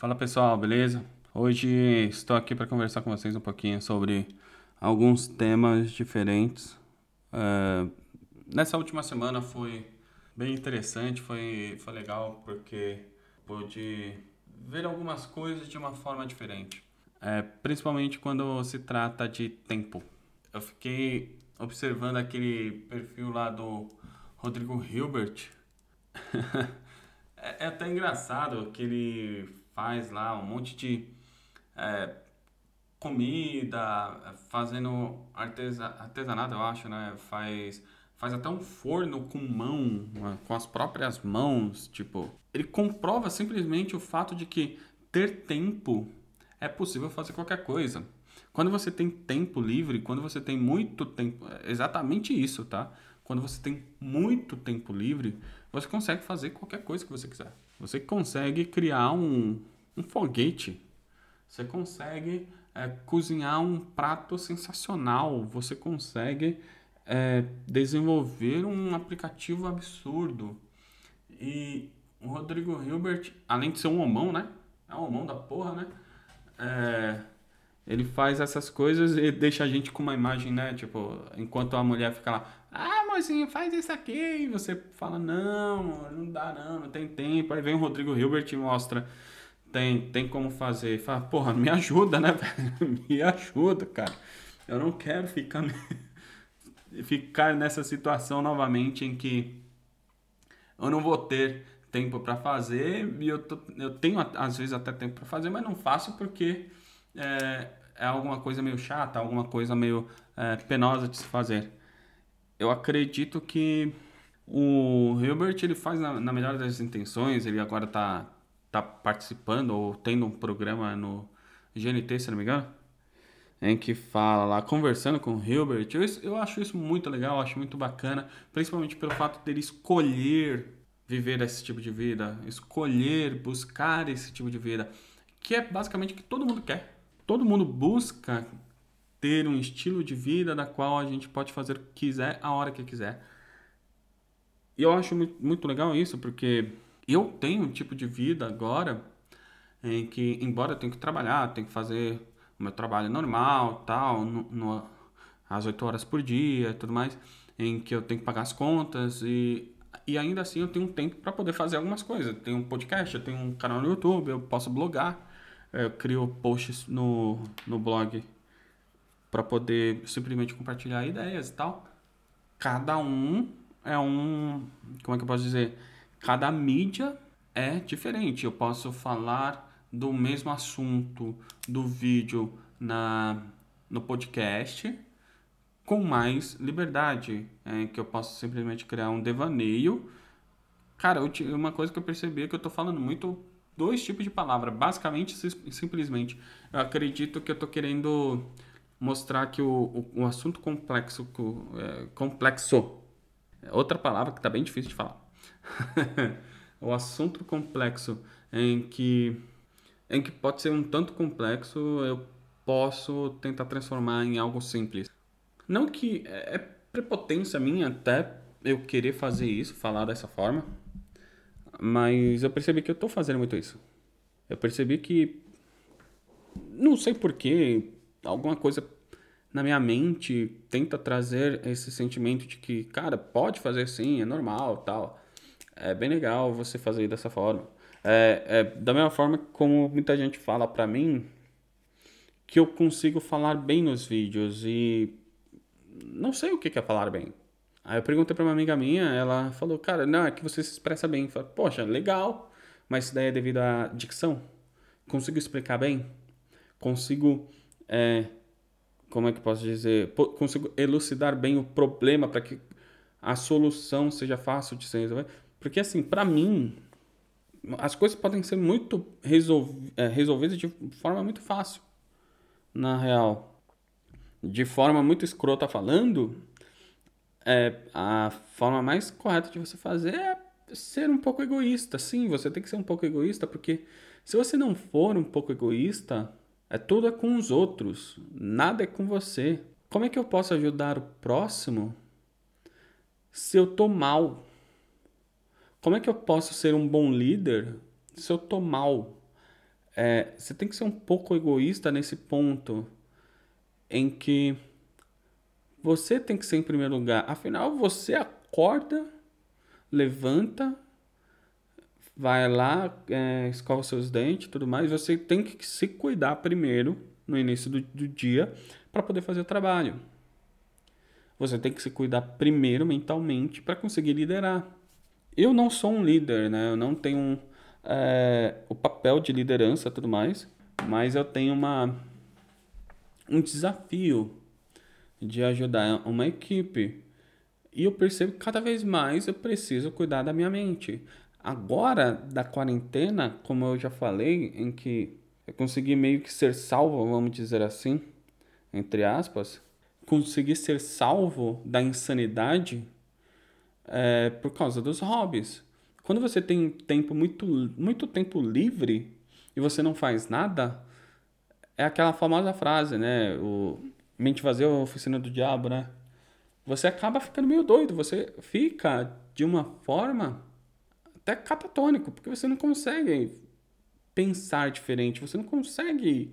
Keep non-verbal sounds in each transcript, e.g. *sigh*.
Fala pessoal, beleza? Hoje estou aqui para conversar com vocês um pouquinho sobre alguns temas diferentes. Uh, nessa última semana foi bem interessante, foi, foi legal porque pude ver algumas coisas de uma forma diferente, é, principalmente quando se trata de tempo. Eu fiquei observando aquele perfil lá do Rodrigo Hilbert. *laughs* é, é até engraçado que ele faz lá um monte de é, comida, fazendo artesa, artesanato, eu acho, né? Faz, faz até um forno com mão, com as próprias mãos, tipo. Ele comprova simplesmente o fato de que ter tempo é possível fazer qualquer coisa. Quando você tem tempo livre, quando você tem muito tempo, é exatamente isso, tá? Quando você tem muito tempo livre, você consegue fazer qualquer coisa que você quiser. Você consegue criar um, um foguete. Você consegue é, cozinhar um prato sensacional. Você consegue é, desenvolver um aplicativo absurdo. E o Rodrigo Hilbert, além de ser um homão, né? É um homão da porra, né? É, ele faz essas coisas e deixa a gente com uma imagem, né? Tipo, enquanto a mulher fica lá, ah, mocinho, faz isso aqui. E você fala, não, não dá não, não tem tempo. Aí vem o Rodrigo Hilbert e mostra tem, tem como fazer. Fala, porra, me ajuda, né, *laughs* velho? Me ajuda, cara. Eu não quero ficar, *laughs* ficar nessa situação novamente em que eu não vou ter tempo para fazer e eu, tô, eu tenho às vezes até tempo para fazer, mas não faço porque é, é, alguma coisa meio chata, alguma coisa meio é, penosa de se fazer. Eu acredito que o Hilbert ele faz na, na melhor das intenções, ele agora está tá participando ou tendo um programa no GNT, se não me engano, em que fala lá, conversando com o Hilbert. Eu, eu acho isso muito legal, acho muito bacana, principalmente pelo fato dele escolher viver esse tipo de vida, escolher, buscar esse tipo de vida, que é basicamente o que todo mundo quer. Todo mundo busca ter um estilo de vida da qual a gente pode fazer o que quiser a hora que quiser. E eu acho muito legal isso, porque eu tenho um tipo de vida agora em que, embora eu tenha que trabalhar, tenho que fazer o meu trabalho normal, tal, no, no, às 8 horas por dia e tudo mais, em que eu tenho que pagar as contas e, e ainda assim eu tenho um tempo para poder fazer algumas coisas. Eu tenho um podcast, eu tenho um canal no YouTube, eu posso blogar, eu crio posts no, no blog para poder simplesmente compartilhar ideias e tal. Cada um é um, como é que eu posso dizer? cada mídia é diferente. Eu posso falar do mesmo assunto do vídeo na, no podcast com mais liberdade, é, que eu posso simplesmente criar um devaneio. Cara, eu, uma coisa que eu percebi é que eu estou falando muito dois tipos de palavra, basicamente simplesmente. Eu acredito que eu estou querendo mostrar que o, o, o assunto complexo, é, complexo, é outra palavra que está bem difícil de falar *laughs* o assunto complexo em que em que pode ser um tanto complexo, eu posso tentar transformar em algo simples. Não que é, é prepotência minha até eu querer fazer isso, falar dessa forma, mas eu percebi que eu estou fazendo muito isso. Eu percebi que não sei porquê, alguma coisa na minha mente tenta trazer esse sentimento de que, cara, pode fazer sim, é normal, tal é bem legal você fazer dessa forma. É, é, da mesma forma como muita gente fala para mim que eu consigo falar bem nos vídeos e não sei o que é falar bem. Aí eu perguntei para uma amiga minha, ela falou, cara, não, é que você se expressa bem. Eu falei, poxa, legal, mas isso daí é devido à dicção. Consigo explicar bem? Consigo, é, como é que posso dizer? Consigo elucidar bem o problema para que a solução seja fácil de ser resolvida? Porque, assim, para mim, as coisas podem ser muito resolv é, resolvidas de forma muito fácil, na real. De forma muito escrota falando, é, a forma mais correta de você fazer é ser um pouco egoísta. Sim, você tem que ser um pouco egoísta, porque se você não for um pouco egoísta, é tudo é com os outros, nada é com você. Como é que eu posso ajudar o próximo se eu tô mal? Como é que eu posso ser um bom líder se eu tô mal? é, você tem que ser um pouco egoísta nesse ponto em que você tem que ser em primeiro lugar. Afinal, você acorda, levanta, vai lá, é, escova seus dentes tudo mais. Você tem que se cuidar primeiro, no início do, do dia, para poder fazer o trabalho. Você tem que se cuidar primeiro mentalmente para conseguir liderar. Eu não sou um líder, né? Eu não tenho é, o papel de liderança tudo mais, mas eu tenho uma, um desafio de ajudar uma equipe. E eu percebo que cada vez mais eu preciso cuidar da minha mente. Agora, da quarentena, como eu já falei, em que eu consegui meio que ser salvo, vamos dizer assim, entre aspas, consegui ser salvo da insanidade é, por causa dos hobbies. Quando você tem tempo muito, muito tempo livre e você não faz nada, é aquela famosa frase, né? O mente vazia é a oficina do diabo, né? Você acaba ficando meio doido, você fica de uma forma até catatônico, porque você não consegue pensar diferente, você não consegue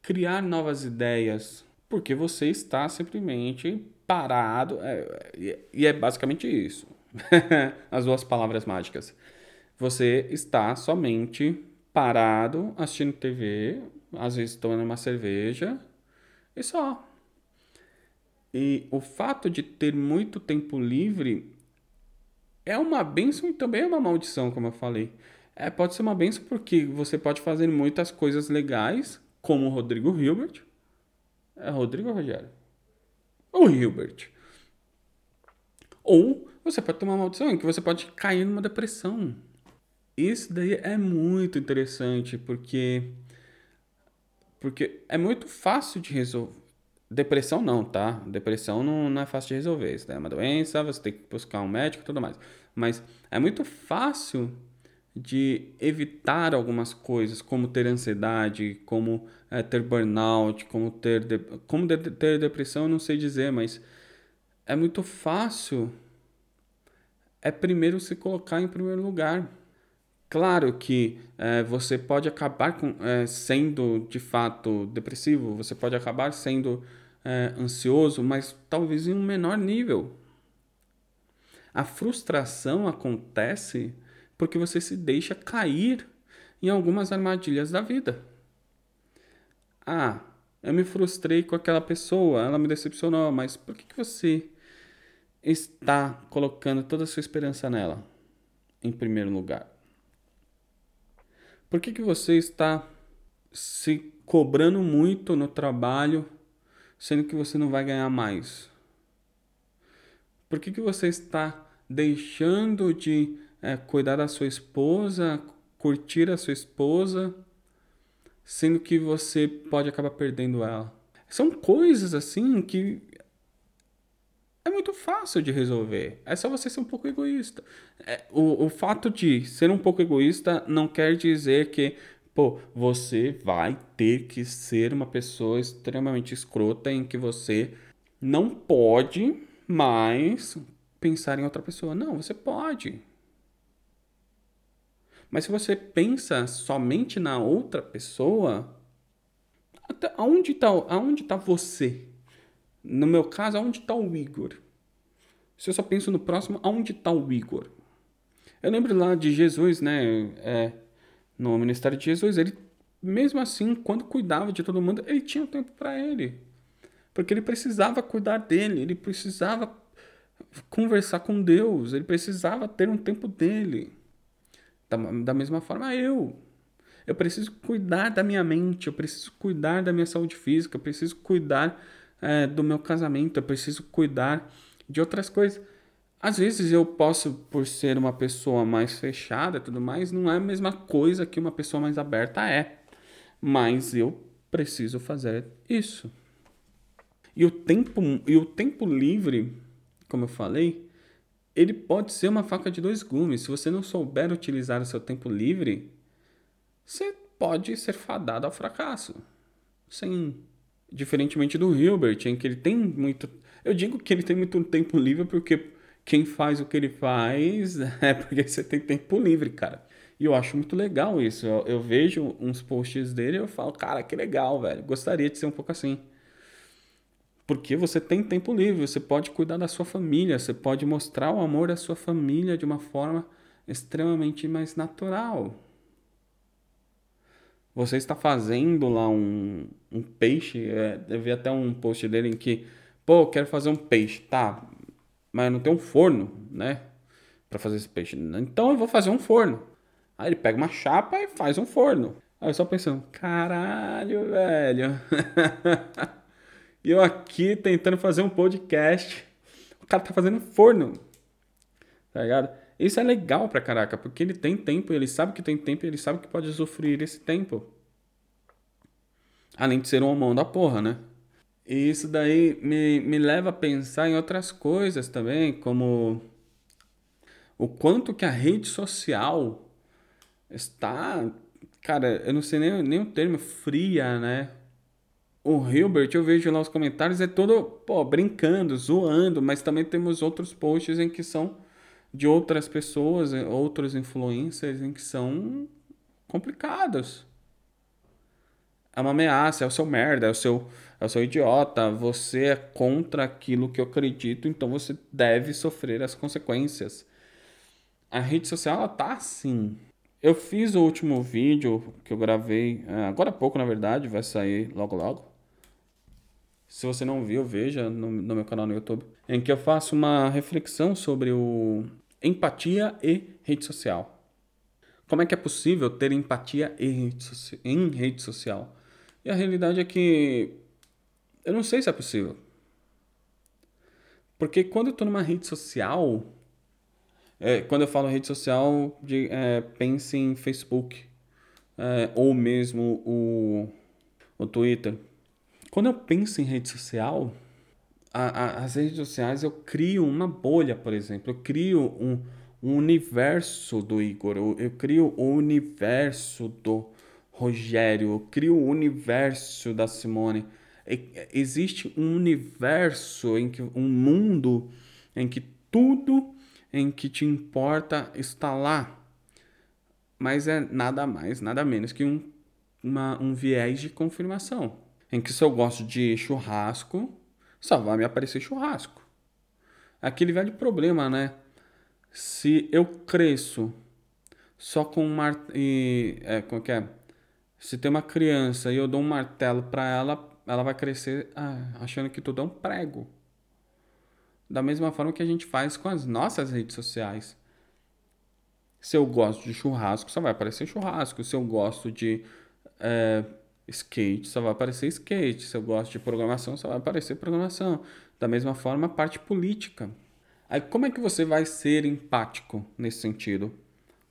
criar novas ideias, porque você está simplesmente parado, é, e é basicamente isso. *laughs* As duas palavras mágicas. Você está somente parado assistindo TV, às vezes tomando uma cerveja, e só. E o fato de ter muito tempo livre é uma benção e também é uma maldição, como eu falei. É, pode ser uma benção porque você pode fazer muitas coisas legais, como o Rodrigo Hilbert. É Rodrigo Rogério? O Hilbert. Ou você pode ter uma maldição que você pode cair numa depressão. Isso daí é muito interessante porque porque é muito fácil de resolver. Depressão não, tá? Depressão não, não é fácil de resolver. Isso é uma doença, você tem que buscar um médico e tudo mais. Mas é muito fácil de evitar algumas coisas, como ter ansiedade, como é, ter burnout, como ter, de... como de ter depressão, eu não sei dizer, mas é muito fácil é primeiro se colocar em primeiro lugar. Claro que é, você pode acabar com, é, sendo de fato depressivo, você pode acabar sendo é, ansioso, mas talvez em um menor nível. A frustração acontece porque você se deixa cair em algumas armadilhas da vida. Ah, eu me frustrei com aquela pessoa, ela me decepcionou, mas por que, que você está colocando toda a sua esperança nela em primeiro lugar? Por que, que você está se cobrando muito no trabalho, sendo que você não vai ganhar mais? Por que, que você está deixando de é, cuidar da sua esposa, curtir a sua esposa, sendo que você pode acabar perdendo ela? São coisas assim que muito fácil de resolver. É só você ser um pouco egoísta. É, o, o fato de ser um pouco egoísta não quer dizer que, pô, você vai ter que ser uma pessoa extremamente escrota em que você não pode mais pensar em outra pessoa. Não, você pode. Mas se você pensa somente na outra pessoa, aonde está aonde tá você? No meu caso, aonde está o Igor? Se eu só penso no próximo, aonde está o Igor? Eu lembro lá de Jesus, né? É, no ministério de Jesus, ele, mesmo assim, quando cuidava de todo mundo, ele tinha tempo para ele. Porque ele precisava cuidar dele, ele precisava conversar com Deus, ele precisava ter um tempo dele. Da, da mesma forma, eu. Eu preciso cuidar da minha mente, eu preciso cuidar da minha saúde física, eu preciso cuidar é, do meu casamento, eu preciso cuidar de outras coisas. Às vezes eu posso, por ser uma pessoa mais fechada e tudo mais, não é a mesma coisa que uma pessoa mais aberta é. Mas eu preciso fazer isso. E o tempo, e o tempo livre, como eu falei, ele pode ser uma faca de dois gumes. Se você não souber utilizar o seu tempo livre, você pode ser fadado ao fracasso. Sim. Diferentemente do Hilbert, em que ele tem muito. Eu digo que ele tem muito tempo livre porque quem faz o que ele faz *laughs* é porque você tem tempo livre, cara. E eu acho muito legal isso. Eu, eu vejo uns posts dele e eu falo, cara, que legal, velho. Gostaria de ser um pouco assim. Porque você tem tempo livre, você pode cuidar da sua família, você pode mostrar o amor da sua família de uma forma extremamente mais natural. Você está fazendo lá um, um peixe, é, eu vi até um post dele em que, pô, quero fazer um peixe, tá, mas não tem um forno, né, para fazer esse peixe. Então eu vou fazer um forno. Aí ele pega uma chapa e faz um forno. Aí eu só pensando, caralho, velho. *laughs* E eu aqui tentando fazer um podcast. O cara tá fazendo forno. Tá ligado? Isso é legal pra caraca, porque ele tem tempo, ele sabe que tem tempo, ele sabe que pode usufruir esse tempo. Além de ser um mão da porra, né? E isso daí me, me leva a pensar em outras coisas também, como o quanto que a rede social está, cara, eu não sei nem, nem o termo, fria, né? o Hilbert, eu vejo lá os comentários, é todo, pô, brincando, zoando, mas também temos outros posts em que são de outras pessoas, outros influencers, em que são complicados. É uma ameaça, é o seu merda, é o seu, é o seu idiota, você é contra aquilo que eu acredito, então você deve sofrer as consequências. A rede social, ela tá assim. Eu fiz o último vídeo que eu gravei, eh, agora há pouco, na verdade, vai sair logo logo se você não viu, veja no, no meu canal no YouTube, em que eu faço uma reflexão sobre o empatia e rede social. Como é que é possível ter empatia em rede social? E a realidade é que eu não sei se é possível. Porque quando eu estou numa rede social, é, quando eu falo rede social, de, é, pense em Facebook, é, ou mesmo o, o Twitter. Quando eu penso em rede social, a, a, as redes sociais eu crio uma bolha, por exemplo. Eu crio um, um universo do Igor, eu, eu crio o universo do Rogério, eu crio o universo da Simone. existe um universo em que um mundo em que tudo em que te importa está lá. Mas é nada mais, nada menos que um, uma, um viés de confirmação em que se eu gosto de churrasco, só vai me aparecer churrasco. Aquele velho problema, né? Se eu cresço só com um martelo. É, como que é? Se tem uma criança e eu dou um martelo para ela, ela vai crescer ah, achando que tudo é um prego. Da mesma forma que a gente faz com as nossas redes sociais. Se eu gosto de churrasco, só vai aparecer churrasco. Se eu gosto de é, skate, só vai aparecer skate. Se eu gosto de programação, só vai aparecer programação. Da mesma forma, a parte política. Aí, como é que você vai ser empático nesse sentido?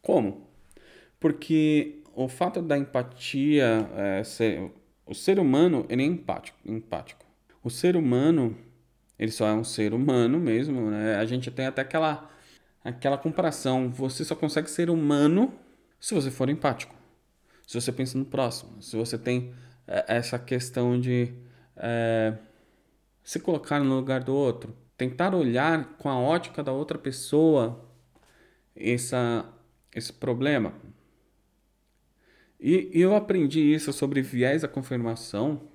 Como? Porque o fato da empatia, é, ser, o ser humano, ele é empático, empático. O ser humano, ele só é um ser humano mesmo, né? A gente tem até aquela, aquela comparação. Você só consegue ser humano se você for empático se você pensa no próximo, se você tem é, essa questão de é, se colocar no lugar do outro, tentar olhar com a ótica da outra pessoa essa, esse problema. E, eu aprendi isso sobre viés da confirmação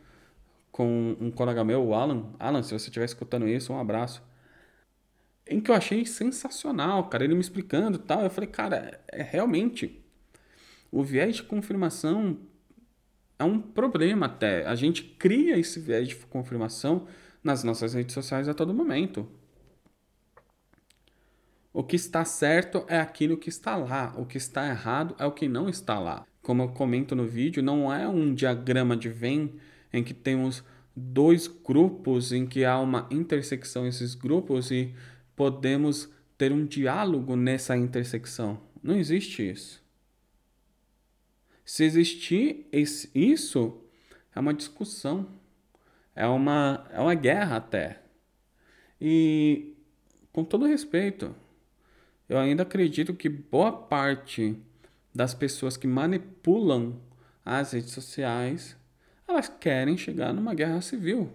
com um colega meu, o Alan. Alan, se você estiver escutando isso, um abraço. Em que eu achei sensacional, cara. Ele me explicando e tal. Eu falei, cara, é realmente o viés de confirmação é um problema até. A gente cria esse viés de confirmação nas nossas redes sociais a todo momento. O que está certo é aquilo que está lá, o que está errado é o que não está lá. Como eu comento no vídeo, não é um diagrama de Venn em que temos dois grupos em que há uma intersecção esses grupos e podemos ter um diálogo nessa intersecção. Não existe isso. Se existir esse, isso, é uma discussão, é uma, é uma guerra até. E, com todo respeito, eu ainda acredito que boa parte das pessoas que manipulam as redes sociais, elas querem chegar numa guerra civil.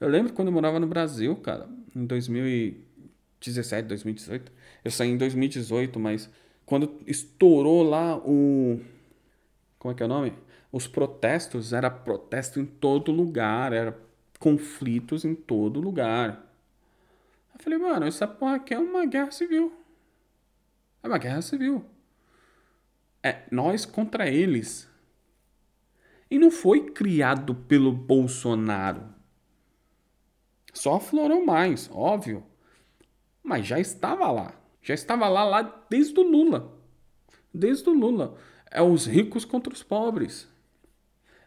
Eu lembro quando eu morava no Brasil, cara, em 2017, 2018. Eu saí em 2018, mas quando estourou lá o. Como é que é o nome? Os protestos, era protesto em todo lugar, era conflitos em todo lugar. Eu falei, mano, essa porra aqui é uma guerra civil. É uma guerra civil. É nós contra eles. E não foi criado pelo Bolsonaro. Só aflorou mais, óbvio. Mas já estava lá. Já estava lá, lá desde o Lula. Desde o Lula. É os ricos contra os pobres.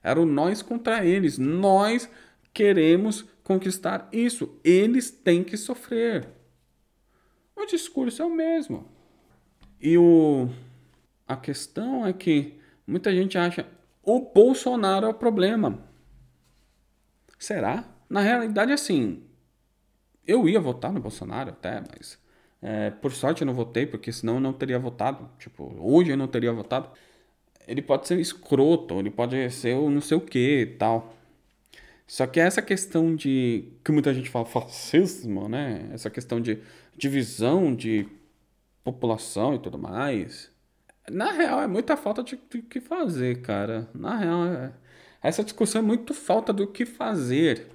Era o nós contra eles. Nós queremos conquistar isso. Eles têm que sofrer. O discurso é o mesmo. E o... a questão é que muita gente acha o Bolsonaro é o problema. Será? Na realidade, assim, eu ia votar no Bolsonaro até, mas é, por sorte eu não votei, porque senão eu não teria votado. Tipo, hoje eu não teria votado. Ele pode ser escroto, ele pode ser o não sei o que e tal. Só que essa questão de. que muita gente fala fascismo, né? Essa questão de divisão de população e tudo mais. Na real, é muita falta de o que fazer, cara. Na real, é... essa discussão é muito falta do que fazer.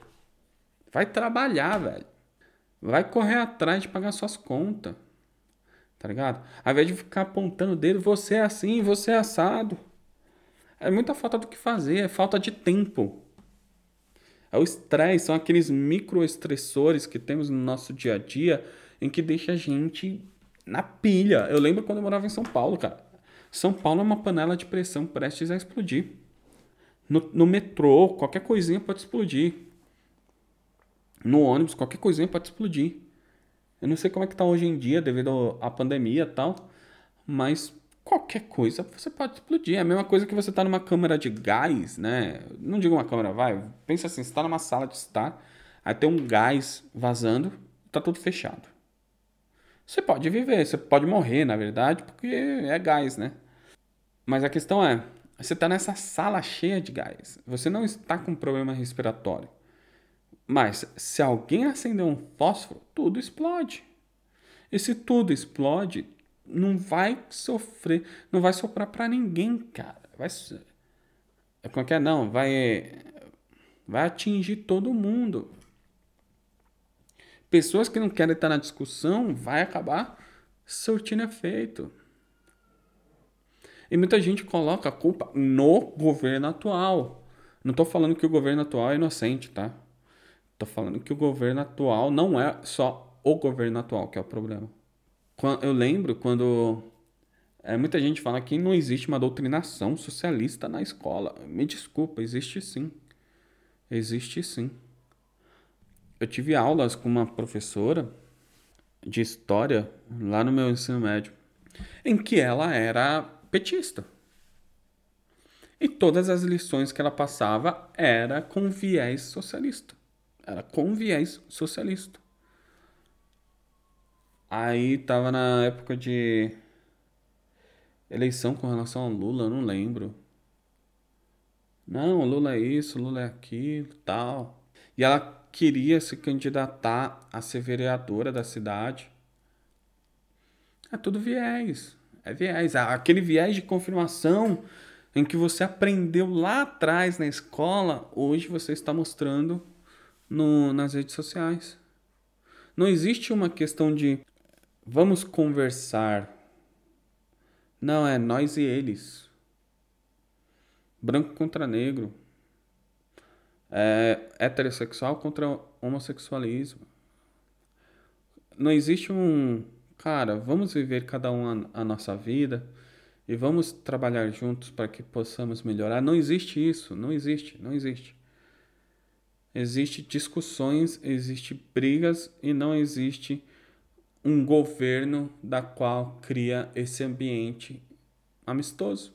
Vai trabalhar, velho. Vai correr atrás de pagar suas contas. Tá ligado? Ao invés de ficar apontando o dedo, você é assim, você é assado. É muita falta do que fazer, é falta de tempo. É o estresse, são aqueles microestressores que temos no nosso dia a dia em que deixa a gente na pilha. Eu lembro quando eu morava em São Paulo, cara. São Paulo é uma panela de pressão prestes a explodir. No, no metrô, qualquer coisinha pode explodir. No ônibus, qualquer coisinha pode explodir. Eu não sei como é que tá hoje em dia devido à pandemia e tal, mas qualquer coisa você pode explodir. É a mesma coisa que você tá numa câmara de gás, né? Não digo uma câmera, vai. Pensa assim, você tá numa sala de estar, aí tem um gás vazando, tá tudo fechado. Você pode viver, você pode morrer, na verdade, porque é gás, né? Mas a questão é, você está nessa sala cheia de gás, você não está com problema respiratório. Mas se alguém acender um fósforo, tudo explode. E se tudo explode, não vai sofrer, não vai soprar para ninguém, cara. Vai como é é? Não, vai vai atingir todo mundo pessoas que não querem estar na discussão vai acabar surtindo efeito. E muita gente coloca a culpa no governo atual. Não estou falando que o governo atual é inocente, tá? Estou falando que o governo atual não é só o governo atual que é o problema. Eu lembro quando é, muita gente fala que não existe uma doutrinação socialista na escola. Me desculpa, existe sim. Existe sim eu tive aulas com uma professora de história lá no meu ensino médio, em que ela era petista. E todas as lições que ela passava era com viés socialista. Era com viés socialista. Aí tava na época de eleição com relação ao Lula, não lembro. Não, Lula é isso, Lula é aquilo, tal. E ela queria se candidatar a ser vereadora da cidade. É tudo viés. É viés. Aquele viés de confirmação em que você aprendeu lá atrás na escola, hoje você está mostrando no, nas redes sociais. Não existe uma questão de vamos conversar. Não, é nós e eles. Branco contra negro é, heterossexual contra homossexualismo. Não existe um. Cara, vamos viver cada um a, a nossa vida e vamos trabalhar juntos para que possamos melhorar. Não existe isso, não existe, não existe. Existe discussões, existe brigas e não existe um governo da qual cria esse ambiente amistoso.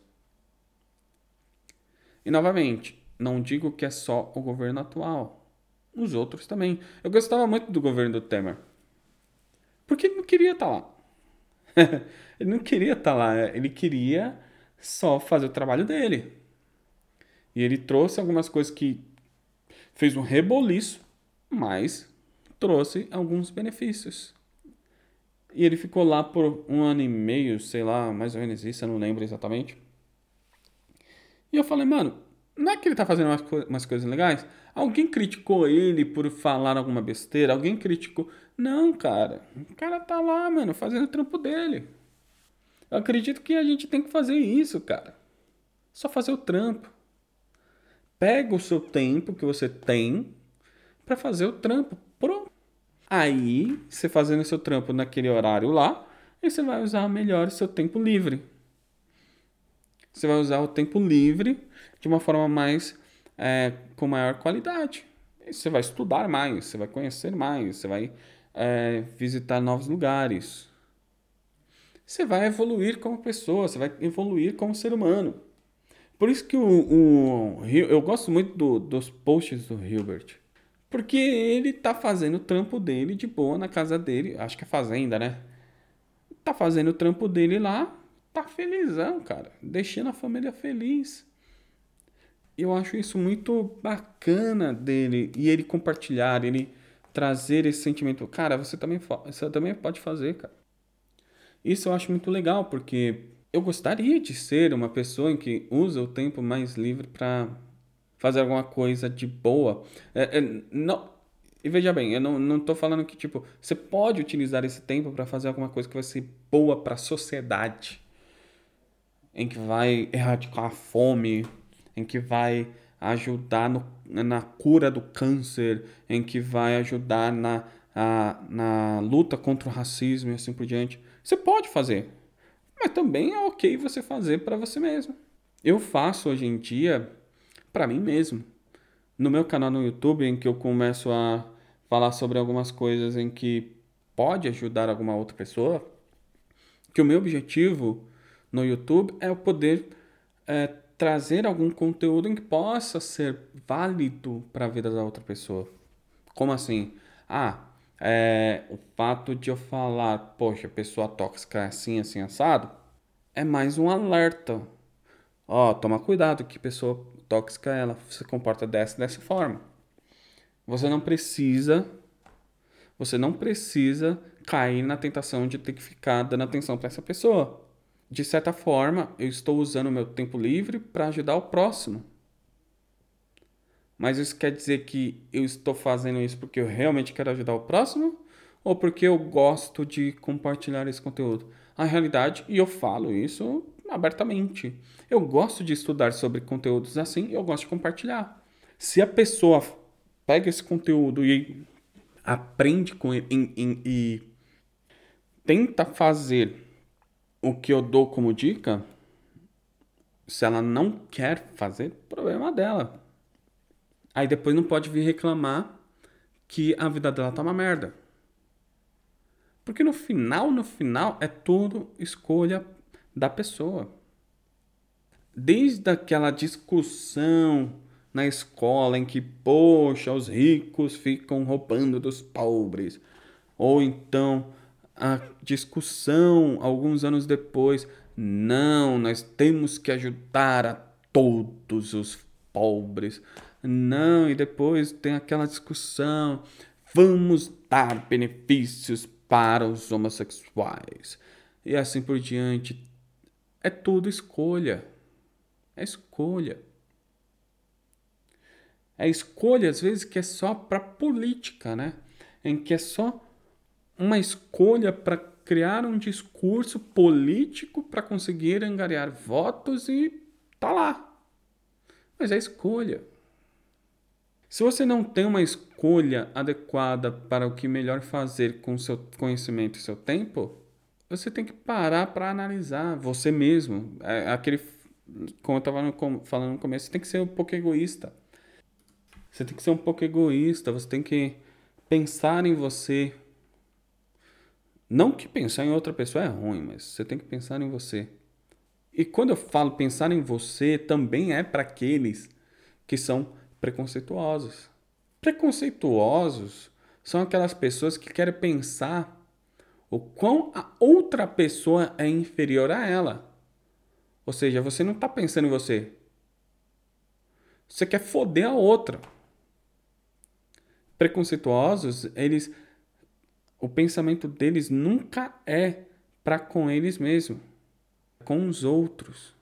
E novamente, não digo que é só o governo atual. Os outros também. Eu gostava muito do governo do Temer. Porque ele não queria estar tá lá. *laughs* ele não queria estar tá lá. Ele queria só fazer o trabalho dele. E ele trouxe algumas coisas que fez um reboliço, mas trouxe alguns benefícios. E ele ficou lá por um ano e meio, sei lá, mais ou menos isso, eu não lembro exatamente. E eu falei, mano, não é que ele tá fazendo umas, umas coisas legais? Alguém criticou ele por falar alguma besteira? Alguém criticou. Não, cara. O cara tá lá, mano, fazendo o trampo dele. Eu acredito que a gente tem que fazer isso, cara. Só fazer o trampo. Pega o seu tempo que você tem para fazer o trampo. Pronto. Aí, você fazendo o seu trampo naquele horário lá, aí você vai usar melhor o seu tempo livre. Você vai usar o tempo livre de uma forma mais é, com maior qualidade. Você vai estudar mais, você vai conhecer mais, você vai é, visitar novos lugares. Você vai evoluir como pessoa, você vai evoluir como ser humano. Por isso que o, o eu gosto muito do, dos posts do Hilbert. Porque ele tá fazendo o trampo dele de boa na casa dele. Acho que é fazenda, né? Tá fazendo o trampo dele lá. Tá felizão, cara. Deixando a família feliz eu acho isso muito bacana dele e ele compartilhar, ele trazer esse sentimento. Cara, você também, você também pode fazer, cara. Isso eu acho muito legal, porque eu gostaria de ser uma pessoa em que usa o tempo mais livre para fazer alguma coisa de boa. É, é, não, e veja bem, eu não, não tô falando que, tipo, você pode utilizar esse tempo para fazer alguma coisa que vai ser boa para a sociedade, em que vai erradicar a fome, em que vai ajudar no, na cura do câncer, em que vai ajudar na, a, na luta contra o racismo e assim por diante. Você pode fazer, mas também é ok você fazer para você mesmo. Eu faço hoje em dia para mim mesmo. No meu canal no YouTube, em que eu começo a falar sobre algumas coisas em que pode ajudar alguma outra pessoa, que o meu objetivo no YouTube é o poder é, trazer algum conteúdo que possa ser válido para a vida da outra pessoa. Como assim? Ah, é, o fato de eu falar, poxa, pessoa tóxica é assim, assim, assado, é mais um alerta. Ó, oh, toma cuidado que pessoa tóxica ela se comporta dessa dessa forma. Você não precisa você não precisa cair na tentação de ter que ficar dando atenção para essa pessoa de certa forma, eu estou usando o meu tempo livre para ajudar o próximo. Mas isso quer dizer que eu estou fazendo isso porque eu realmente quero ajudar o próximo ou porque eu gosto de compartilhar esse conteúdo? A realidade, e eu falo isso abertamente, eu gosto de estudar sobre conteúdos assim, eu gosto de compartilhar. Se a pessoa pega esse conteúdo e aprende com ele e tenta fazer o que eu dou como dica, se ela não quer fazer, problema dela. Aí depois não pode vir reclamar que a vida dela tá uma merda. Porque no final, no final, é tudo escolha da pessoa. Desde aquela discussão na escola em que, poxa, os ricos ficam roubando dos pobres. Ou então a discussão alguns anos depois. Não, nós temos que ajudar a todos os pobres. Não, e depois tem aquela discussão. Vamos dar benefícios para os homossexuais. E assim por diante. É tudo escolha. É escolha. É escolha, às vezes, que é só para política, né? Em que é só uma escolha para criar um discurso político para conseguir angariar votos e tá lá. Mas é escolha. Se você não tem uma escolha adequada para o que melhor fazer com seu conhecimento e seu tempo, você tem que parar para analisar você mesmo. É aquele, como eu estava falando no começo, você tem que ser um pouco egoísta. Você tem que ser um pouco egoísta, você tem que pensar em você, não que pensar em outra pessoa é ruim, mas você tem que pensar em você. E quando eu falo pensar em você, também é para aqueles que são preconceituosos. Preconceituosos são aquelas pessoas que querem pensar o quão a outra pessoa é inferior a ela. Ou seja, você não está pensando em você. Você quer foder a outra. Preconceituosos, eles o pensamento deles nunca é para com eles mesmos, com os outros.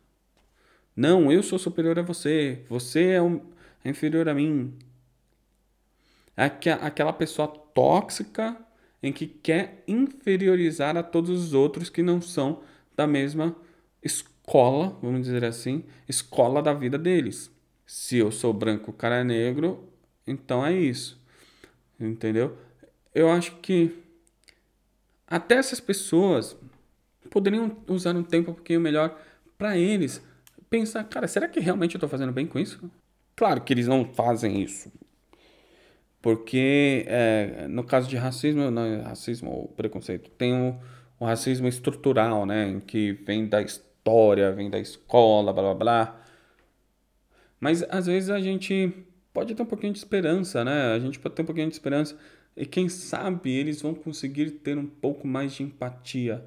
Não, eu sou superior a você, você é, um, é inferior a mim. Aquela pessoa tóxica em que quer inferiorizar a todos os outros que não são da mesma escola, vamos dizer assim, escola da vida deles. Se eu sou branco, o cara é negro, então é isso. Entendeu? Eu acho que até essas pessoas poderiam usar um tempo um pouquinho melhor para eles pensar, cara, será que realmente eu estou fazendo bem com isso? Claro que eles não fazem isso. Porque é, no caso de racismo, não racismo ou preconceito, tem o, o racismo estrutural, né? Que vem da história, vem da escola, blá blá blá. Mas às vezes a gente pode ter um pouquinho de esperança, né? A gente pode ter um pouquinho de esperança. E quem sabe eles vão conseguir ter um pouco mais de empatia.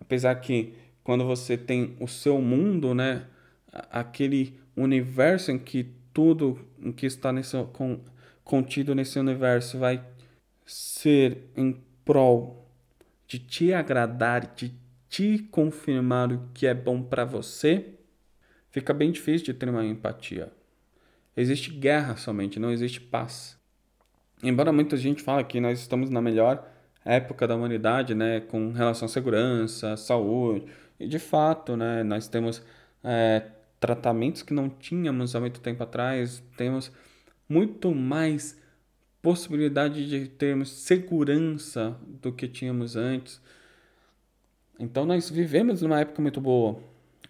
Apesar que quando você tem o seu mundo, né? Aquele universo em que tudo em que está nesse, com, contido nesse universo vai ser em prol de te agradar, de te confirmar o que é bom para você, fica bem difícil de ter uma empatia. Existe guerra somente, não existe paz. Embora muita gente fale que nós estamos na melhor época da humanidade, né, com relação à segurança, saúde, e de fato, né, nós temos é, tratamentos que não tínhamos há muito tempo atrás, temos muito mais possibilidade de termos segurança do que tínhamos antes. Então nós vivemos numa época muito boa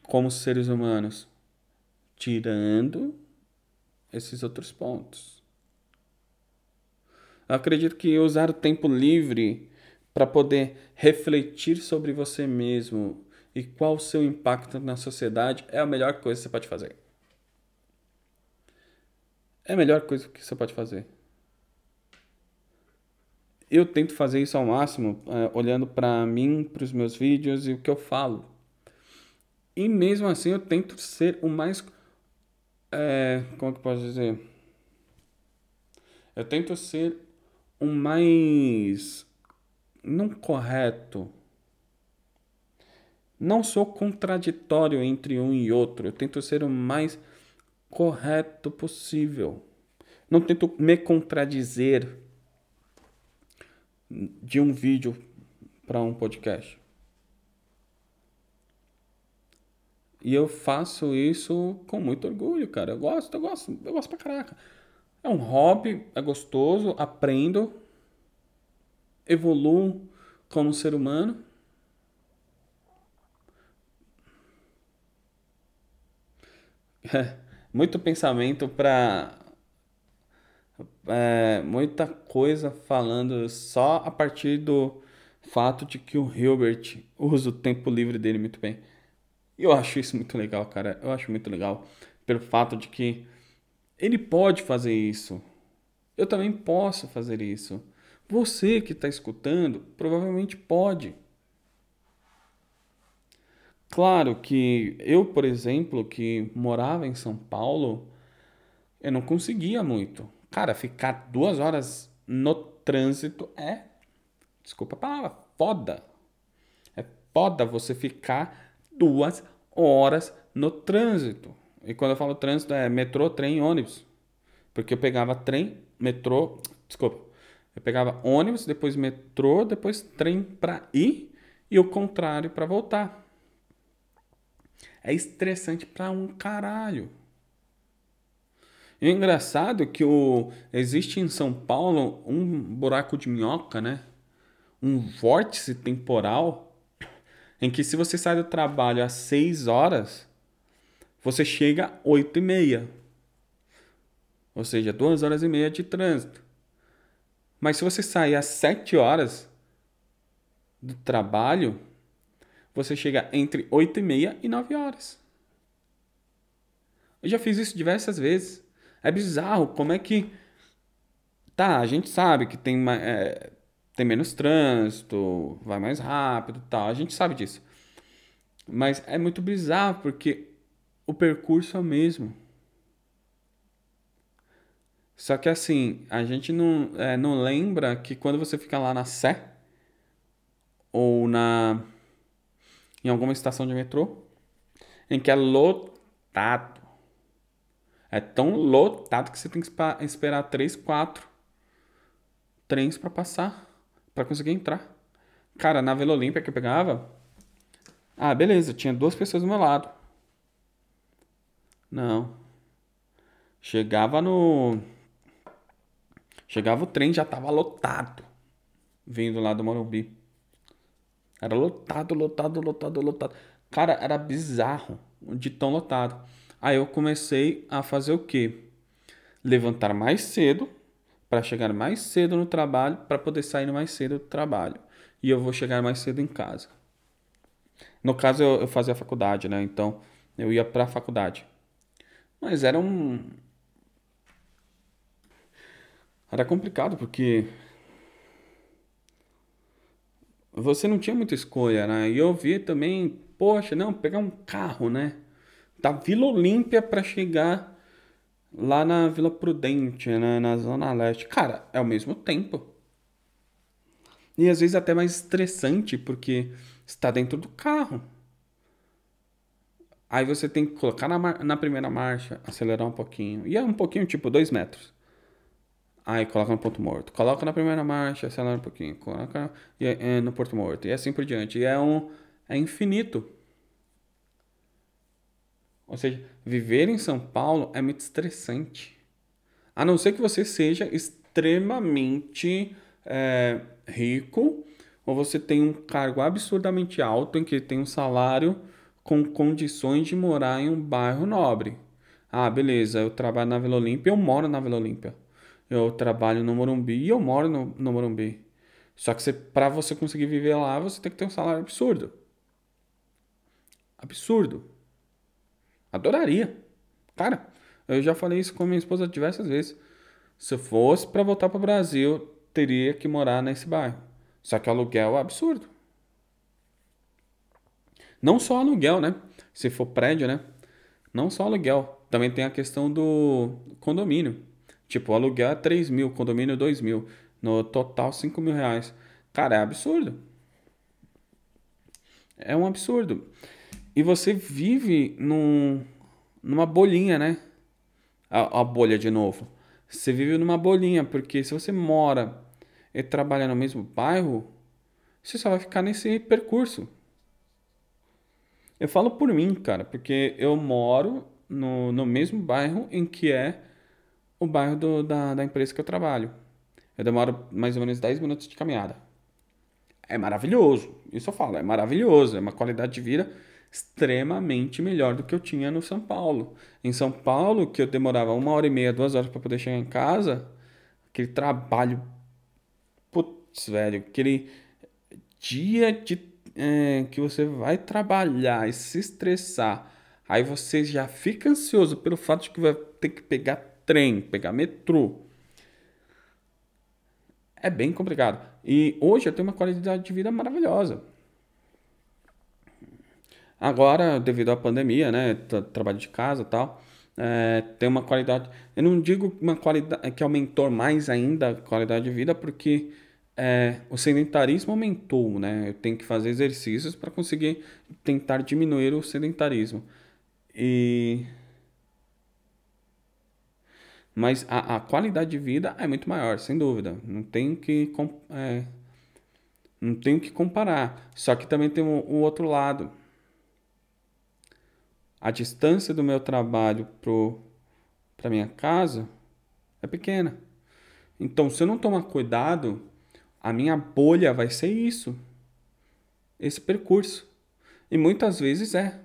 como seres humanos, tirando esses outros pontos. Eu acredito que usar o tempo livre para poder refletir sobre você mesmo e qual o seu impacto na sociedade é a melhor coisa que você pode fazer. É a melhor coisa que você pode fazer. Eu tento fazer isso ao máximo, é, olhando para mim, para os meus vídeos e o que eu falo. E mesmo assim eu tento ser o mais é, como que eu posso dizer? Eu tento ser o mais não correto. Não sou contraditório entre um e outro. Eu tento ser o mais correto possível. Não tento me contradizer de um vídeo para um podcast. E eu faço isso com muito orgulho, cara. Eu gosto, eu gosto, eu gosto pra caraca. É um hobby, é gostoso, aprendo, evoluo como ser humano. É, muito pensamento para é, muita coisa falando só a partir do fato de que o Hilbert usa o tempo livre dele muito bem. Eu acho isso muito legal, cara. Eu acho muito legal pelo fato de que ele pode fazer isso. Eu também posso fazer isso. Você que está escutando provavelmente pode. Claro que eu, por exemplo, que morava em São Paulo, eu não conseguia muito. Cara, ficar duas horas no trânsito é, desculpa a palavra, foda. É foda você ficar duas horas no trânsito. E quando eu falo trânsito, é metrô, trem ônibus. Porque eu pegava trem, metrô, desculpa. Eu pegava ônibus, depois metrô, depois trem para ir e o contrário para voltar. É estressante para um caralho. E o engraçado é que o, existe em São Paulo um buraco de minhoca, né? Um vórtice temporal em que se você sai do trabalho às 6 horas, você chega às 8 e meia. Ou seja, 2 horas e meia de trânsito. Mas se você sair às 7 horas do trabalho, você chega entre 8 e meia e 9 horas. Eu já fiz isso diversas vezes. É bizarro como é que. Tá, a gente sabe que tem, é, tem menos trânsito, vai mais rápido tal. A gente sabe disso. Mas é muito bizarro porque o percurso é o mesmo. Só que assim, a gente não, é, não lembra que quando você fica lá na Sé ou na em alguma estação de metrô em que é lotado. É tão lotado que você tem que esperar 3, 4 trens para passar, para conseguir entrar. Cara, na Vila Olímpia que eu pegava, ah, beleza, tinha duas pessoas do meu lado. Não. Chegava no. Chegava o trem, já tava lotado. Vindo lá do Morumbi. Era lotado, lotado, lotado, lotado. Cara, era bizarro de tão lotado. Aí eu comecei a fazer o quê? Levantar mais cedo para chegar mais cedo no trabalho, para poder sair mais cedo do trabalho. E eu vou chegar mais cedo em casa. No caso, eu, eu fazia faculdade, né? Então, eu ia para a faculdade. Mas era um. Era complicado porque. Você não tinha muita escolha, né? E eu via também, poxa, não, pegar um carro, né? Da Vila Olímpia para chegar lá na Vila Prudente, né? na Zona Leste. Cara, é o mesmo tempo. E às vezes até mais estressante, porque está dentro do carro. Aí você tem que colocar na, na primeira marcha, acelerar um pouquinho. E é um pouquinho, tipo, dois metros. Aí coloca no ponto morto. Coloca na primeira marcha, acelera um pouquinho. Coloca e, é, no ponto morto. E assim por diante. E é, um, é infinito. Ou seja, viver em São Paulo é muito estressante. A não ser que você seja extremamente é, rico ou você tem um cargo absurdamente alto em que tem um salário com condições de morar em um bairro nobre. Ah, beleza, eu trabalho na Vila Olímpia, eu moro na Vila Olímpia. Eu trabalho no Morumbi e eu moro no, no Morumbi. Só que para você conseguir viver lá, você tem que ter um salário absurdo. Absurdo. Adoraria. Cara, eu já falei isso com minha esposa diversas vezes. Se fosse para voltar para o Brasil, teria que morar nesse bairro. Só que o aluguel é absurdo. Não só aluguel, né? Se for prédio, né? Não só aluguel. Também tem a questão do condomínio. Tipo, aluguel é 3 mil, condomínio 2 mil. No total, 5 mil reais. Cara, é absurdo. É um absurdo. E você vive num, numa bolinha, né? A, a bolha de novo. Você vive numa bolinha, porque se você mora e trabalha no mesmo bairro, você só vai ficar nesse percurso. Eu falo por mim, cara, porque eu moro no, no mesmo bairro em que é o bairro do, da, da empresa que eu trabalho. Eu demoro mais ou menos 10 minutos de caminhada. É maravilhoso. Isso eu falo, é maravilhoso. É uma qualidade de vida extremamente melhor do que eu tinha no São Paulo. Em São Paulo, que eu demorava uma hora e meia, duas horas para poder chegar em casa, aquele trabalho, putz, velho, aquele dia de é, que você vai trabalhar e se estressar, aí você já fica ansioso pelo fato de que vai ter que pegar trem, pegar metrô. É bem complicado. E hoje eu tenho uma qualidade de vida maravilhosa. Agora, devido à pandemia, né, trabalho de casa tal, é, tem uma qualidade. Eu não digo uma qualidade que aumentou mais ainda a qualidade de vida, porque é, o sedentarismo aumentou, né? Eu tenho que fazer exercícios para conseguir tentar diminuir o sedentarismo. E mas a, a, qualidade de vida é muito maior, sem dúvida. Não tem que é, não tenho que comparar. Só que também tem o, o outro lado a distância do meu trabalho para minha casa é pequena. Então, se eu não tomar cuidado, a minha bolha vai ser isso, esse percurso. E muitas vezes é,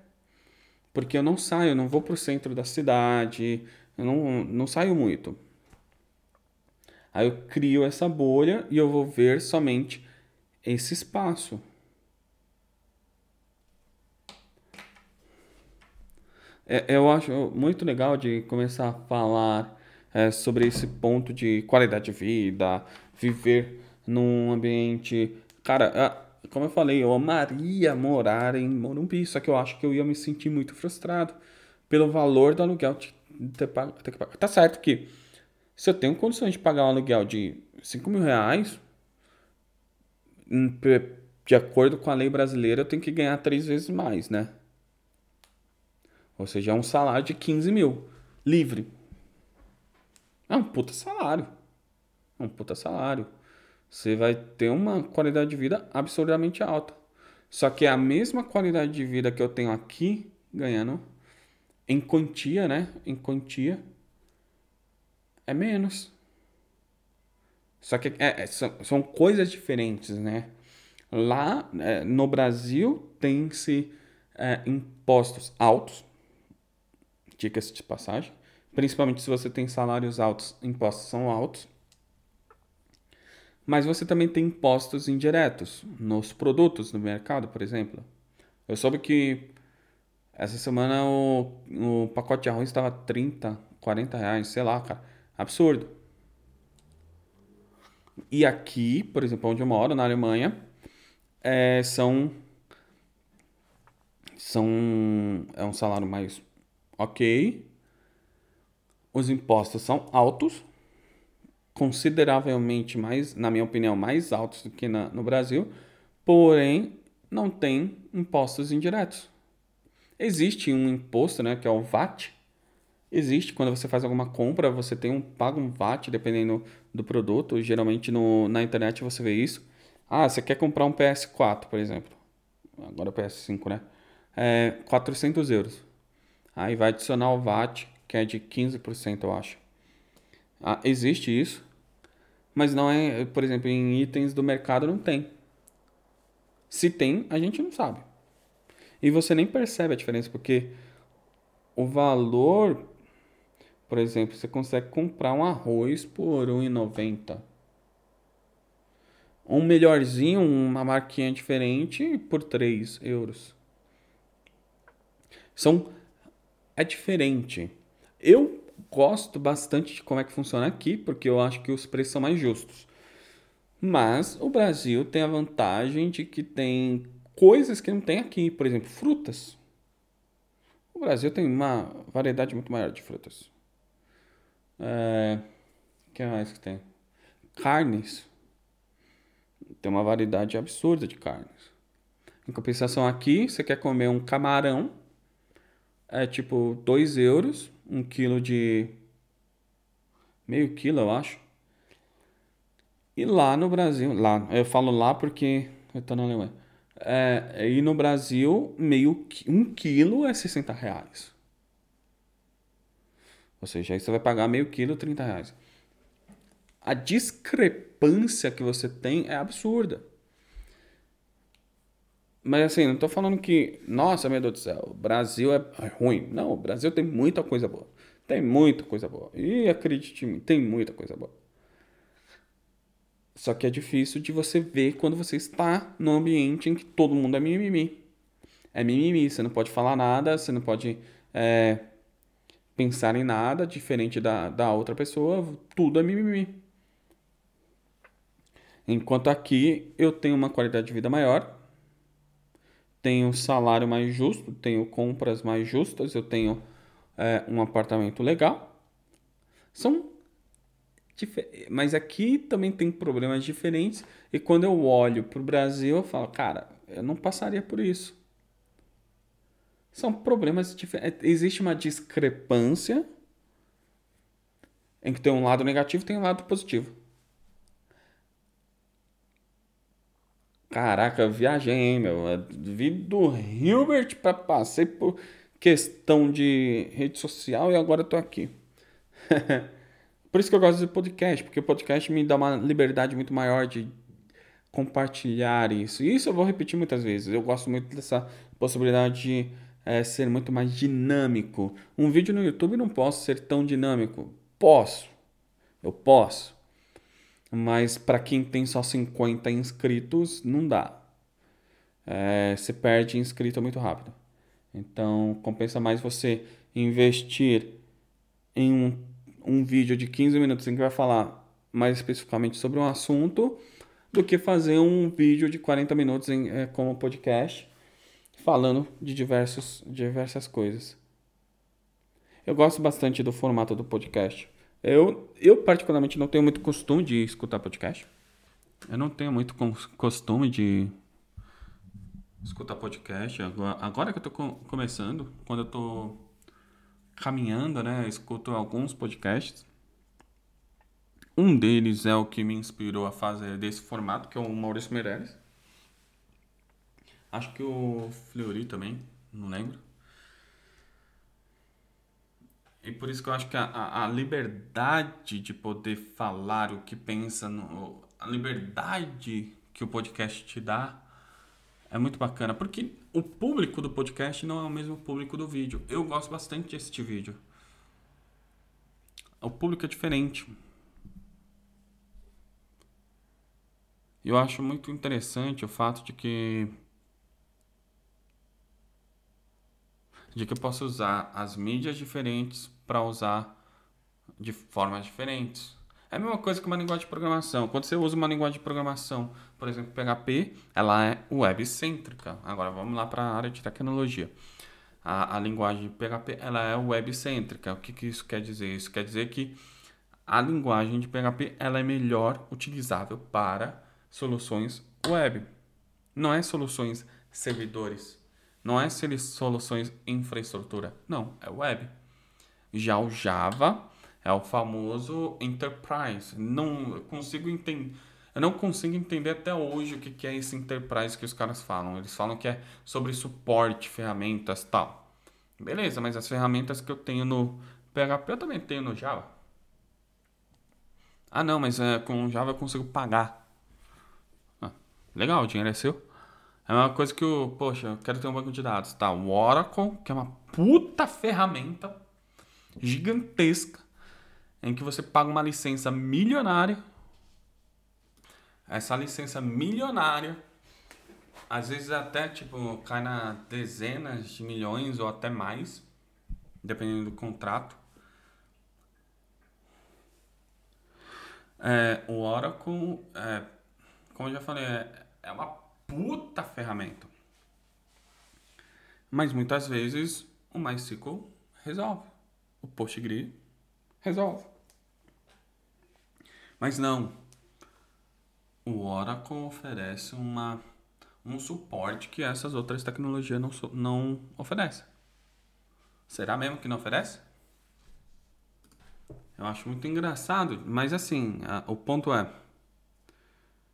porque eu não saio, eu não vou para o centro da cidade, eu não, não saio muito. Aí eu crio essa bolha e eu vou ver somente esse espaço. É, eu acho muito legal de começar a falar é, sobre esse ponto de qualidade de vida, viver num ambiente. Cara, como eu falei, eu amaria morar em Morumbi, só que eu acho que eu ia me sentir muito frustrado pelo valor do aluguel ter, ter que pagar. Tá certo que Se eu tenho condições de pagar um aluguel de 5 mil reais, de acordo com a lei brasileira, eu tenho que ganhar três vezes mais, né? Ou seja, é um salário de 15 mil, livre. É um puta salário. É um puta salário. Você vai ter uma qualidade de vida absurdamente alta. Só que é a mesma qualidade de vida que eu tenho aqui, ganhando em quantia, né? Em quantia, é menos. Só que é, é, são, são, coisas diferentes, né? Lá é, no Brasil tem-se é, impostos altos, dicas de passagem, principalmente se você tem salários altos, impostos são altos. Mas você também tem impostos indiretos nos produtos no mercado, por exemplo. Eu soube que essa semana o, o pacote de arroz estava 30, 40 reais, sei lá, cara. Absurdo. E aqui, por exemplo, onde eu moro, na Alemanha, é, são. São. É um salário mais ok. Os impostos são altos, consideravelmente mais, na minha opinião, mais altos do que na, no Brasil, porém não tem impostos indiretos. Existe um imposto, né, que é o VAT. Existe quando você faz alguma compra, você tem um paga um VAT dependendo do produto. Geralmente no, na internet você vê isso. Ah, você quer comprar um PS4, por exemplo. Agora é PS5, né? É 400 euros. Aí vai adicionar o VAT, que é de 15%, eu acho. Ah, existe isso, mas não é, por exemplo, em itens do mercado não tem. Se tem, a gente não sabe. E você nem percebe a diferença, porque o valor, por exemplo, você consegue comprar um arroz por R$1,90. Um melhorzinho, uma marquinha diferente, por 3 euros. São, é diferente. Eu gosto bastante de como é que funciona aqui, porque eu acho que os preços são mais justos. Mas o Brasil tem a vantagem de que tem coisas que não tem aqui, por exemplo, frutas. O Brasil tem uma variedade muito maior de frutas. É, que mais que tem? Carnes. Tem uma variedade absurda de carnes. Em compensação aqui, você quer comer um camarão, é tipo 2 euros, um quilo de... meio quilo, eu acho. E lá no Brasil, lá, eu falo lá porque eu tô na Alemanha é, e no Brasil, meio um quilo é 60 reais. Ou seja, aí você vai pagar meio quilo 30 reais. A discrepância que você tem é absurda. Mas assim, não estou falando que, nossa, meu Deus do céu, o Brasil é ruim. Não, o Brasil tem muita coisa boa. Tem muita coisa boa. E acredite em mim, tem muita coisa boa. Só que é difícil de você ver quando você está no ambiente em que todo mundo é mimimi. É mimimi, você não pode falar nada, você não pode é, pensar em nada diferente da, da outra pessoa, tudo é mimimi. Enquanto aqui eu tenho uma qualidade de vida maior, tenho salário mais justo, tenho compras mais justas, eu tenho é, um apartamento legal. São mas aqui também tem problemas diferentes. E quando eu olho para o Brasil, eu falo, cara, eu não passaria por isso. São problemas diferentes. É, existe uma discrepância em que tem um lado negativo tem um lado positivo. Caraca, viajei, hein, meu? Eu vi do Hilbert para passei por questão de rede social e agora tô aqui. *laughs* Por isso que eu gosto de podcast, porque o podcast me dá uma liberdade muito maior de compartilhar isso. E isso eu vou repetir muitas vezes. Eu gosto muito dessa possibilidade de é, ser muito mais dinâmico. Um vídeo no YouTube não posso ser tão dinâmico. Posso. Eu posso. Mas para quem tem só 50 inscritos, não dá. É, você perde inscrito muito rápido. Então, compensa mais você investir em um um vídeo de 15 minutos em que vai falar mais especificamente sobre um assunto do que fazer um vídeo de 40 minutos em, é, como podcast falando de diversos, diversas coisas. Eu gosto bastante do formato do podcast. Eu, eu particularmente não tenho muito costume de escutar podcast. Eu não tenho muito costume de escutar podcast. Agora, agora que eu tô começando, quando eu tô caminhando, né, escuto alguns podcasts. Um deles é o que me inspirou a fazer desse formato, que é o Maurício Meirelles. Acho que o Fleury também, não lembro. E por isso que eu acho que a, a liberdade de poder falar o que pensa, no, a liberdade que o podcast te dá é muito bacana. Porque o público do podcast não é o mesmo público do vídeo. Eu gosto bastante de assistir vídeo. O público é diferente. Eu acho muito interessante o fato de que de que eu posso usar as mídias diferentes para usar de formas diferentes. É a mesma coisa que uma linguagem de programação. Quando você usa uma linguagem de programação, por exemplo, PHP, ela é web-cêntrica. Agora vamos lá para a área de tecnologia. A, a linguagem PHP ela é web-cêntrica. O que, que isso quer dizer? Isso quer dizer que a linguagem de PHP ela é melhor utilizável para soluções web. Não é soluções servidores. Não é soluções infraestrutura. Não, é web. Já o Java é o famoso enterprise. Não consigo entender. Eu não consigo entender até hoje o que é esse enterprise que os caras falam. Eles falam que é sobre suporte, ferramentas tal. Beleza, mas as ferramentas que eu tenho no PHP eu também tenho no Java. Ah, não, mas é, com Java eu consigo pagar. Ah, legal, o dinheiro é seu. É uma coisa que eu, poxa, eu quero ter um banco de dados. Tá, o Oracle, que é uma puta ferramenta gigantesca, em que você paga uma licença milionária. Essa licença milionária, às vezes até tipo cai na dezenas de milhões ou até mais, dependendo do contrato. É, o Oracle, é, como eu já falei, é, é uma puta ferramenta. Mas muitas vezes o MySQL resolve. O Postgre resolve. Mas não. O Oracle oferece uma, um suporte que essas outras tecnologias não, não oferecem. Será mesmo que não oferece? Eu acho muito engraçado, mas assim, a, o ponto é: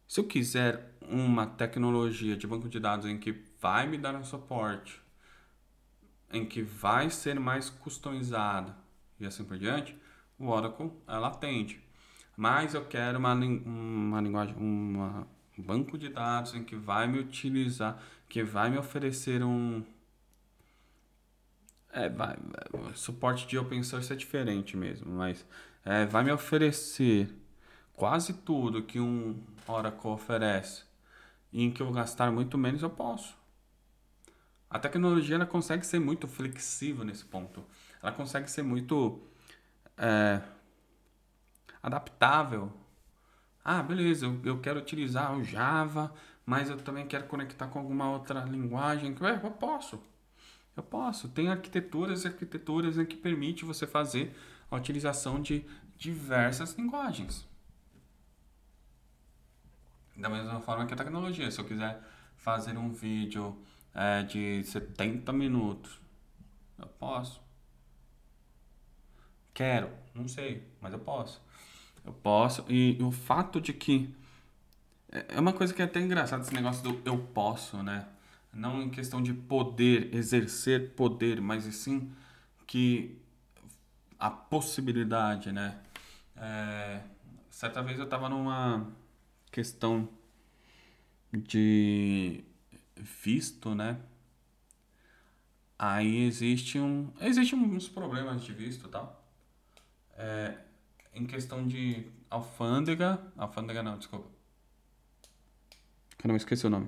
se eu quiser uma tecnologia de banco de dados em que vai me dar um suporte, em que vai ser mais customizada e assim por diante, o Oracle ela atende. Mas eu quero uma, uma linguagem, um banco de dados em que vai me utilizar, que vai me oferecer um. É, vai suporte de open source é diferente mesmo, mas é, vai me oferecer quase tudo que um Oracle oferece e em que eu vou gastar muito menos, eu posso. A tecnologia ela consegue ser muito flexível nesse ponto. Ela consegue ser muito é, adaptável. Ah, beleza, eu, eu quero utilizar o Java, mas eu também quero conectar com alguma outra linguagem. É, eu posso. Eu posso. Tem arquiteturas e arquiteturas em que permite você fazer a utilização de diversas linguagens. Da mesma forma que a tecnologia. Se eu quiser fazer um vídeo é, de 70 minutos, eu posso. Quero, não sei, mas eu posso. Eu posso. E, o fato de que. É, é uma coisa que é até engraçado esse negócio do eu posso, né? Não em questão de poder, exercer poder, mas sim que a possibilidade, né? É, certa vez eu estava numa questão de visto, né? Aí existe um, existe uns problemas de visto, tal. É, em questão de alfândega, alfândega não, desculpa. Caramba, esqueci o nome.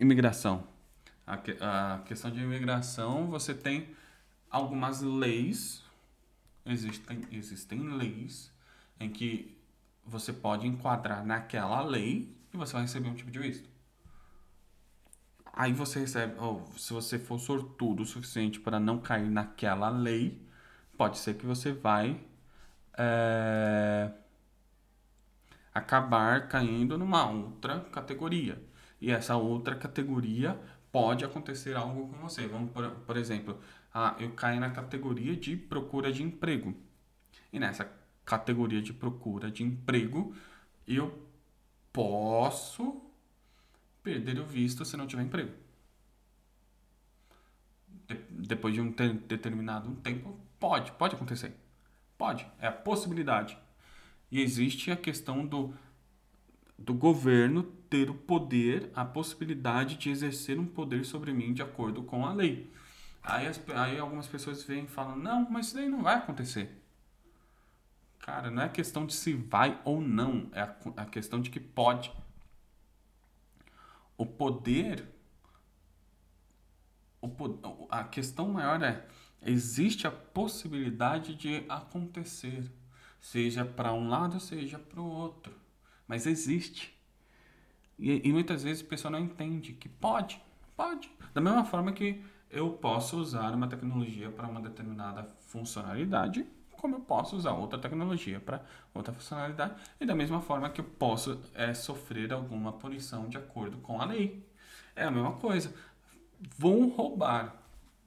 Imigração. A, a questão de imigração, você tem algumas leis, existem, existem leis em que você pode enquadrar naquela lei e você vai receber um tipo de visto. Aí você recebe, ou se você for sortudo o suficiente para não cair naquela lei, pode ser que você vai é, acabar caindo numa outra categoria. E essa outra categoria pode acontecer algo com você. Vamos, por, por exemplo, ah, eu caio na categoria de procura de emprego. E nessa categoria de procura de emprego, eu posso perder o visto se não tiver emprego. De, depois de um ter, determinado tempo, pode, pode acontecer. Pode, é a possibilidade. E existe a questão do, do governo ter o poder, a possibilidade de exercer um poder sobre mim de acordo com a lei. Aí, as, aí algumas pessoas vêm e falam: não, mas isso daí não vai acontecer. Cara, não é questão de se vai ou não, é a, a questão de que pode. O poder. O, a questão maior é: existe a possibilidade de acontecer, seja para um lado, seja para o outro. Mas existe. E, e muitas vezes a pessoa não entende que pode, pode. Da mesma forma que eu posso usar uma tecnologia para uma determinada funcionalidade, como eu posso usar outra tecnologia para outra funcionalidade, e da mesma forma que eu posso é, sofrer alguma punição de acordo com a lei. É a mesma coisa. Vão roubar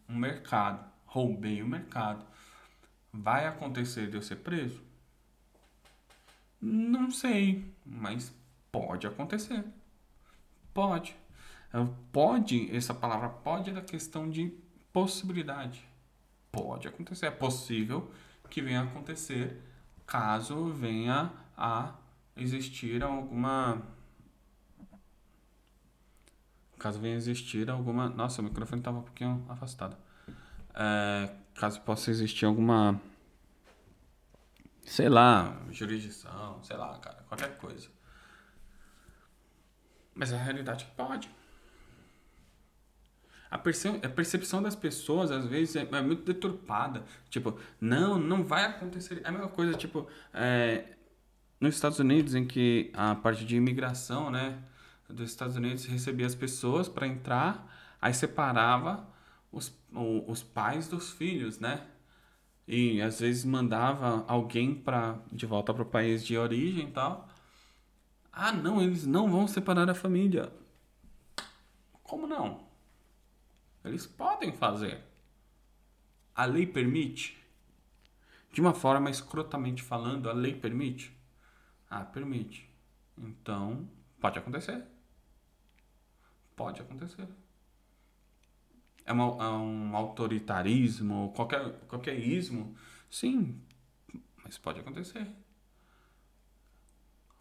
um mercado, roubei o mercado. Vai acontecer de eu ser preso? Não sei, mas pode acontecer. Pode. Pode, essa palavra pode é da questão de possibilidade. Pode acontecer, é possível que venha a acontecer caso venha a existir alguma caso venha a existir alguma nossa o microfone estava um pouquinho afastado é, caso possa existir alguma sei lá jurisdição sei lá cara qualquer coisa mas a realidade pode a, perce a percepção das pessoas, às vezes, é, é, muito deturpada. Tipo, não, não vai acontecer. É a mesma coisa, tipo, é, nos Estados Unidos, em que a parte de imigração, né, dos Estados Unidos recebia as pessoas para entrar, aí separava os, os pais dos filhos, né? E às vezes mandava alguém para de volta para o país de origem e tal. Ah, não, eles não vão separar a família. Como não? Eles podem fazer. A lei permite? De uma forma escrotamente falando, a lei permite? Ah, permite. Então, pode acontecer. Pode acontecer. É, uma, é um autoritarismo, qualquer, qualquer ismo? Sim, mas pode acontecer.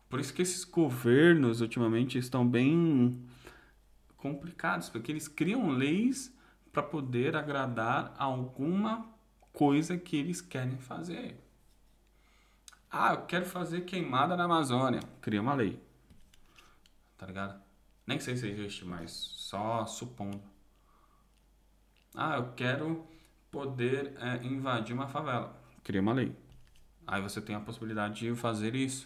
Por isso que esses governos ultimamente estão bem complicados, porque eles criam leis para poder agradar alguma coisa que eles querem fazer. Ah, eu quero fazer queimada na Amazônia. Cria uma lei. Tá ligado? Nem sei se existe, mas só supondo. Ah, eu quero poder é, invadir uma favela. Cria uma lei. Aí você tem a possibilidade de fazer isso.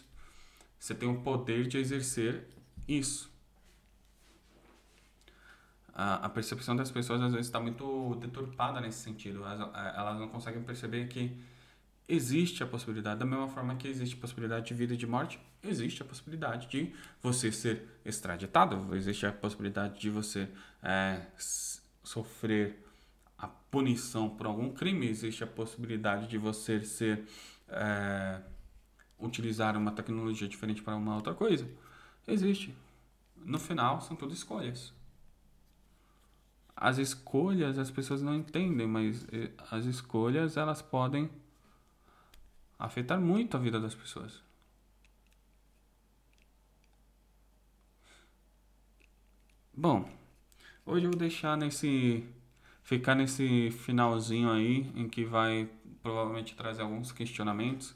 Você tem o poder de exercer isso a, a percepção das pessoas às vezes está muito deturpada nesse sentido. Elas, é, elas não conseguem perceber que existe a possibilidade, da mesma forma que existe a possibilidade de vida e de morte, existe a possibilidade de você ser extraditado, existe a possibilidade de você é, sofrer a punição por algum crime, existe a possibilidade de você ser é, utilizar uma tecnologia diferente para uma outra coisa. Existe. No final, são tudo escolhas as escolhas as pessoas não entendem, mas as escolhas elas podem afetar muito a vida das pessoas. Bom, hoje eu vou deixar nesse ficar nesse finalzinho aí em que vai provavelmente trazer alguns questionamentos.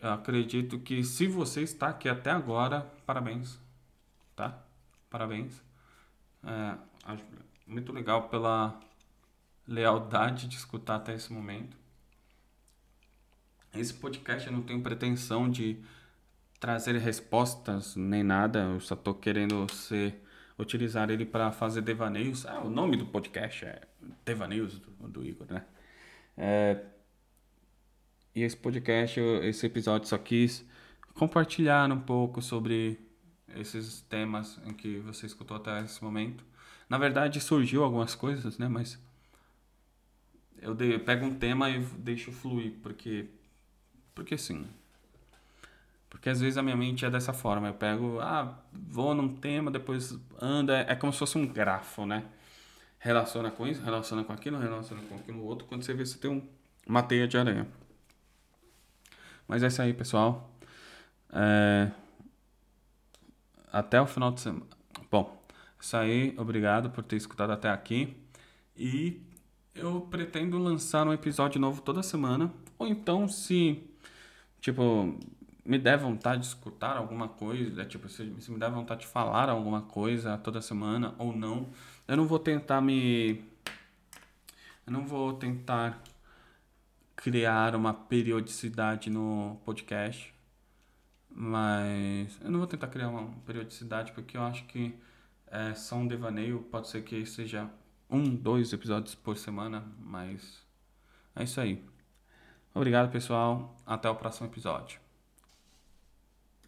Eu acredito que se você está aqui até agora, parabéns, tá? Parabéns. É, muito legal pela lealdade de escutar até esse momento. Esse podcast eu não tenho pretensão de trazer respostas nem nada, eu só estou querendo ser utilizar ele para fazer devaneios. Ah, o nome do podcast é Devaneios do, do Igor, né? É, E esse podcast, esse episódio só quis compartilhar um pouco sobre esses temas em que você escutou até esse momento. Na verdade, surgiu algumas coisas, né? Mas eu, de, eu pego um tema e deixo fluir, porque porque sim. Porque às vezes a minha mente é dessa forma. Eu pego, ah, vou num tema, depois anda. É como se fosse um grafo, né? Relaciona com isso, relaciona com aquilo, relaciona com aquilo outro. Quando você vê, você tem um, uma teia de aranha. Mas é isso aí, pessoal. É... Até o final de semana. Bom, isso aí. Obrigado por ter escutado até aqui. E eu pretendo lançar um episódio novo toda semana. Ou então, se, tipo, me der vontade de escutar alguma coisa, tipo, se, se me der vontade de falar alguma coisa toda semana ou não, eu não vou tentar me. Eu não vou tentar criar uma periodicidade no podcast. Mas eu não vou tentar criar uma periodicidade porque eu acho que é só um devaneio. Pode ser que seja um, dois episódios por semana, mas é isso aí. Obrigado, pessoal. Até o próximo episódio.